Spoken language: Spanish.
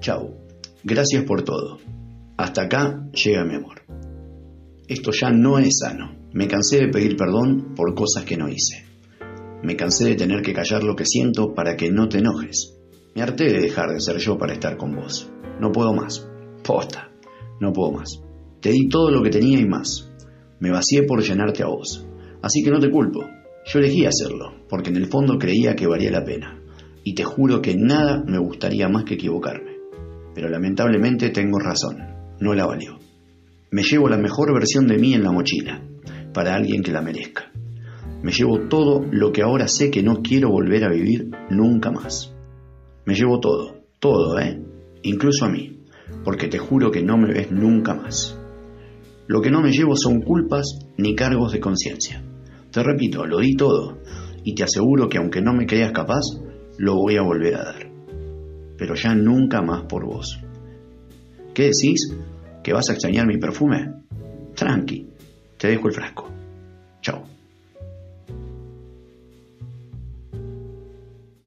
Chau. Gracias por todo. Hasta acá llega mi amor. Esto ya no es sano. Me cansé de pedir perdón por cosas que no hice. Me cansé de tener que callar lo que siento para que no te enojes. Me harté de dejar de ser yo para estar con vos. No puedo más. Posta. No puedo más. Te di todo lo que tenía y más. Me vacié por llenarte a vos. Así que no te culpo. Yo elegí hacerlo, porque en el fondo creía que valía la pena. Y te juro que nada me gustaría más que equivocarme. Pero lamentablemente tengo razón. No la valió. Me llevo la mejor versión de mí en la mochila, para alguien que la merezca. Me llevo todo lo que ahora sé que no quiero volver a vivir nunca más. Me llevo todo, todo, ¿eh? Incluso a mí, porque te juro que no me ves nunca más. Lo que no me llevo son culpas ni cargos de conciencia. Te repito, lo di todo y te aseguro que aunque no me creas capaz, lo voy a volver a dar. Pero ya nunca más por vos. ¿Qué decís? ¿Que vas a extrañar mi perfume? Tranqui, te dejo el frasco. Chao.